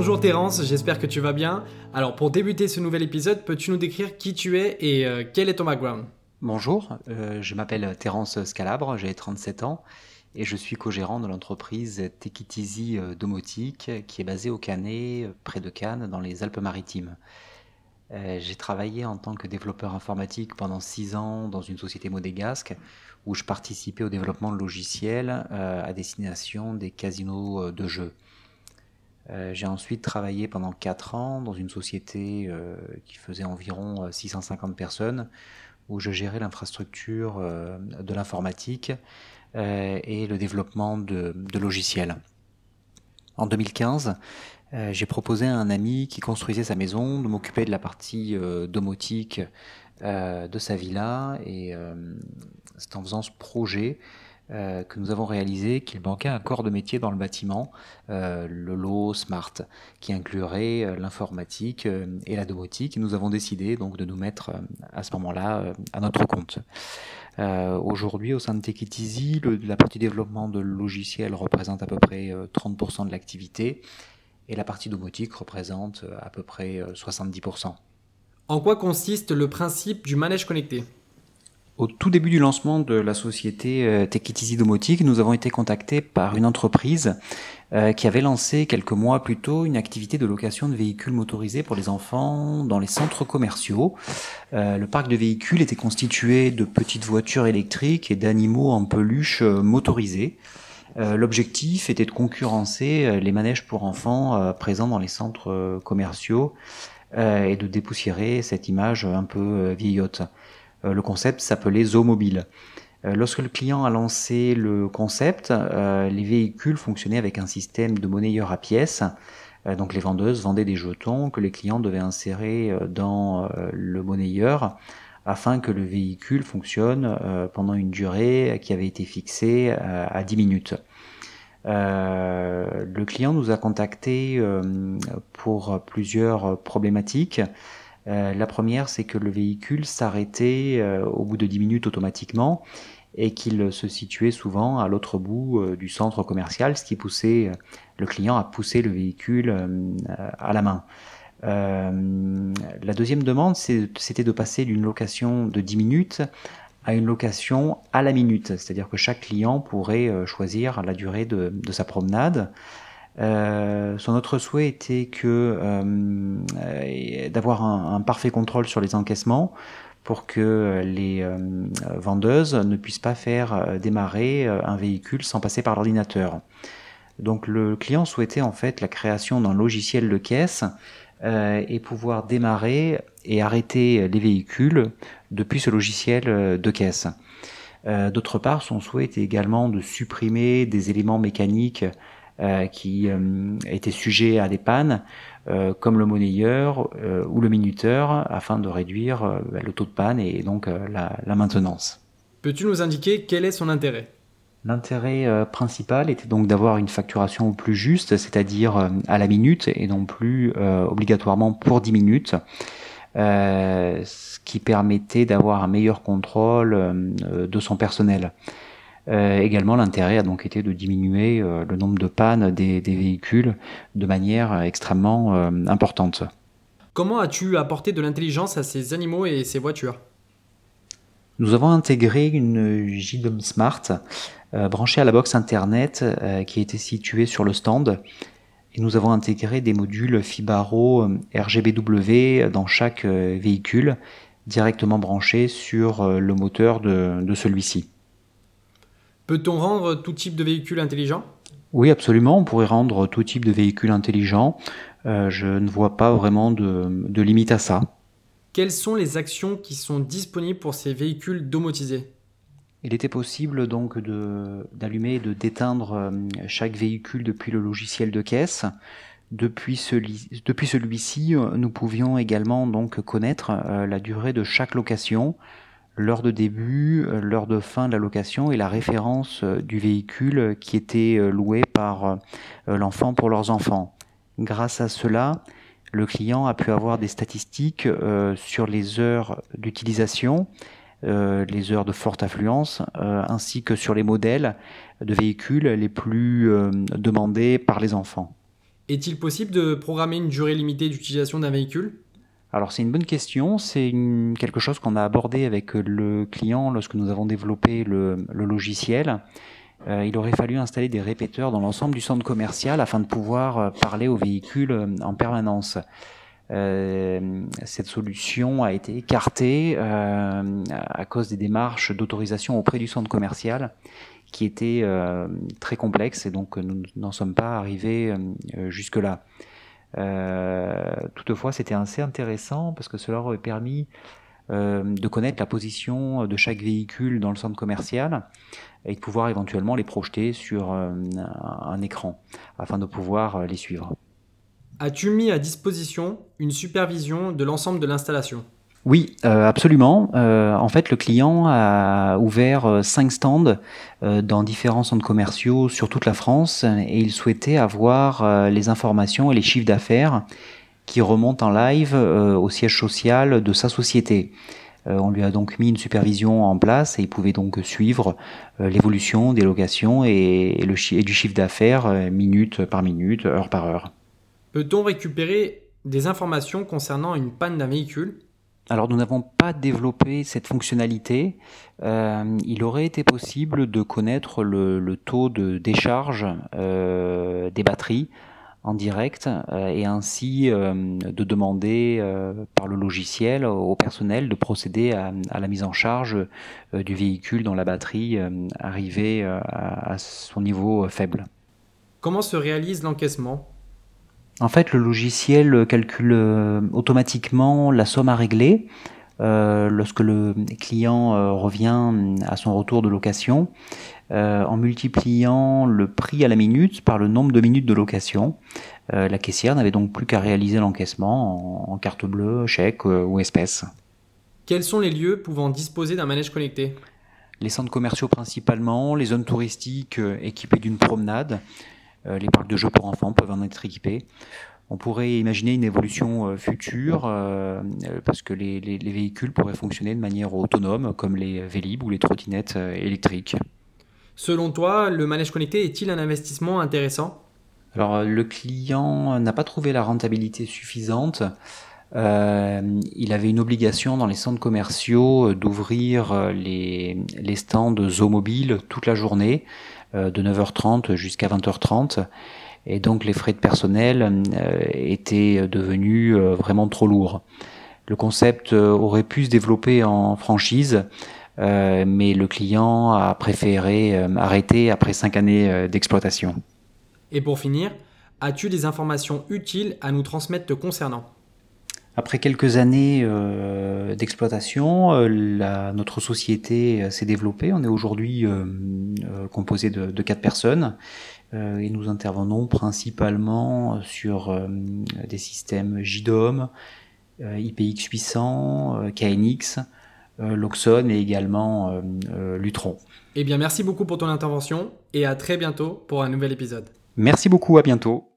Bonjour Terence, j'espère que tu vas bien. Alors pour débuter ce nouvel épisode, peux-tu nous décrire qui tu es et euh, quel est ton background? Bonjour, euh, je m'appelle Terence Scalabre, j'ai 37 ans et je suis co-gérant de l'entreprise Take euh, Domotique qui est basée au Canet, près de Cannes, dans les Alpes-Maritimes. j'ai travaillé en tant que développeur informatique pendant 6 ans dans une société modégasque où je participais au développement de logiciels à destination des casinos de jeux. Euh, j'ai ensuite travaillé pendant 4 ans dans une société euh, qui faisait environ 650 euh, personnes, où je gérais l'infrastructure de l'informatique et le développement de, logiciels. En 2015, j'ai proposé à un ami qui construisait sa maison de m'occuper de la partie domotique de sa villa, et c'est en faisant ce projet euh, que nous avons réalisé qu'il manquait un corps de métier dans le bâtiment, euh, le lot Smart, qui inclurait euh, l'informatique et la domotique. nous avons décidé donc de nous mettre à ce moment-là à notre compte. Aujourd'hui, au sein de Easy, la partie développement de logiciels représente à peu près 30% de l'activité et la partie domotique représente à peu près 70%. En quoi consiste le principe du manège connecté? Au tout début du lancement de la société euh, Easy Domotique, nous avons été contactés par une entreprise euh, qui avait lancé quelques mois plus tôt une activité de location de véhicules motorisés pour les enfants dans les centres commerciaux. Euh, le parc de véhicules était constitué de petites voitures électriques et d'animaux en peluche motorisés. L'objectif était de concurrencer les manèges pour enfants présents dans les centres commerciaux et de dépoussiérer cette image un peu vieillotte. Euh, le concept s'appelait Zoomobile. Euh, lorsque le client a lancé le concept, euh, les véhicules fonctionnaient avec un système de monnayeur à pièces. donc les vendeuses vendaient des jetons que les clients devaient insérer dans le monnayeur afin que le véhicule fonctionne pendant une durée qui avait été fixée à 10 minutes. le client nous a contactés pour plusieurs problématiques. Euh, la première, c'est que le véhicule s'arrêtait euh, au bout de 10 minutes automatiquement et qu'il se situait souvent à l'autre bout euh, du centre commercial, ce qui poussait le client à pousser le véhicule à la main. la deuxième demande, c'était de passer d'une location de 10 minutes à une location à la minute, c'est-à-dire que chaque client pourrait choisir la durée de sa promenade. Euh, son autre souhait était que euh, d'avoir un, parfait contrôle sur les encaissements pour que les euh, vendeuses ne puissent pas faire démarrer un véhicule sans passer par l'ordinateur. Donc le client souhaitait en fait la création d'un logiciel de caisse et pouvoir démarrer et arrêter les véhicules depuis ce logiciel de caisse. D'autre part, son souhait était également de supprimer des éléments mécaniques qui euh, étaient sujets à des pannes, euh, comme le monnayeur ou le minuteur, afin de réduire le taux de panne et donc la, maintenance. Peux-tu nous indiquer quel est son intérêt? L'intérêt principal était donc d'avoir une facturation plus juste, c'est-à-dire à la minute et non plus obligatoirement pour 10 minutes, ce qui permettait d'avoir un meilleur contrôle de son personnel. Euh, également, l'intérêt a donc été de diminuer euh, le nombre de pannes des, véhicules de manière extrêmement euh, importante. Comment as-tu apporté de l'intelligence à ces animaux et ces voitures? Nous avons intégré une JDOM Smart branchée à la box Internet qui était située sur le stand. Et nous avons intégré des modules Fibaro RGBW dans chaque véhicule, directement branchés sur le moteur de celui-ci. Peut-on rendre tout type de véhicule intelligent? Oui, absolument. On pourrait rendre tout type de véhicule intelligent. Euh, je ne vois pas vraiment de, limite à ça. Quelles sont les actions qui sont disponibles pour ces véhicules domotisés? Il était possible donc d'allumer et de d'éteindre euh, chaque véhicule depuis le logiciel de caisse. Depuis, celui-ci, nous pouvions également donc connaître euh, la durée de chaque location, l'heure de début, euh, l'heure de fin de la location et la référence euh, du véhicule qui était euh, loué par l'enfant pour leurs enfants. Grâce à cela, le client a pu avoir des statistiques sur les heures d'utilisation, les heures de forte affluence, ainsi que sur les modèles de véhicules les plus demandés par les enfants. Est-il possible de programmer une durée limitée d'utilisation d'un véhicule? Alors c'est une bonne question, c'est quelque chose qu'on a abordé avec le client lorsque nous avons développé le, logiciel. Euh, il aurait fallu installer des répéteurs dans l'ensemble du centre commercial afin de pouvoir euh, parler aux véhicules euh, en permanence. cette solution a été écartée à cause des démarches d'autorisation auprès du centre commercial qui étaient très complexes et donc nous n'en sommes pas arrivés jusque-là. Euh, toutefois, c'était assez intéressant parce que cela aurait permis euh, de connaître la position de chaque véhicule dans le centre commercial et de pouvoir éventuellement les projeter sur euh, un écran afin de pouvoir les suivre. As-tu mis à disposition une supervision de l'ensemble de l'installation? Oui, euh, absolument. Euh, en fait, le client a ouvert euh, cinq stands dans différents centres commerciaux sur toute la France et il souhaitait avoir les informations et les chiffres d'affaires qui remontent en live au siège social de sa société. on lui a donc mis une supervision en place et il pouvait donc suivre l'évolution des locations et, du chiffre d'affaires minute par minute, heure par heure. Peut-on récupérer des informations concernant une panne d'un véhicule? Alors nous n'avons pas développé cette fonctionnalité. Euh, il aurait été possible de connaître le, taux de décharge euh, des batteries en direct euh, et ainsi de demander par le logiciel au personnel de procéder à, la mise en charge du véhicule dont la batterie arrivait à son niveau faible. Comment se réalise l'encaissement? En fait, le logiciel calcule euh, automatiquement la somme à régler euh, lorsque le client euh, revient à son retour de location, en multipliant le prix à la minute par le nombre de minutes de location. la caissière n'avait donc plus qu'à réaliser l'encaissement en, carte bleue, chèque ou espèce. Quels sont les lieux pouvant disposer d'un manège connecté? Les centres commerciaux principalement, les zones touristiques équipées d'une promenade, les parcs de jeux pour enfants peuvent en être équipés. On pourrait imaginer une évolution euh, future euh, parce que les, véhicules pourraient fonctionner de manière autonome comme les Vélib ou les trottinettes électriques. Selon toi, le manège connecté est-il un investissement intéressant? Alors le client n'a pas trouvé la rentabilité suffisante. il avait une obligation dans les centres commerciaux d'ouvrir les, les stands Zoomobile toute la journée. Euh, de 9h30 jusqu'à 20h30. Et donc les frais de personnel euh, étaient devenus euh, vraiment trop lourds. Le concept aurait pu se développer en franchise, mais le client a préféré arrêter après cinq années d'exploitation. Et pour finir, as-tu des informations utiles à nous transmettre te concernant? Après quelques années euh, d'exploitation, euh, notre société euh, s'est développée. On est aujourd'hui composé de, quatre personnes et nous intervenons principalement sur des systèmes JDOM, IPX800, KNX, Loxon et également Lutron. Eh bien, merci beaucoup pour ton intervention et à très bientôt pour un nouvel épisode. Merci beaucoup, à bientôt.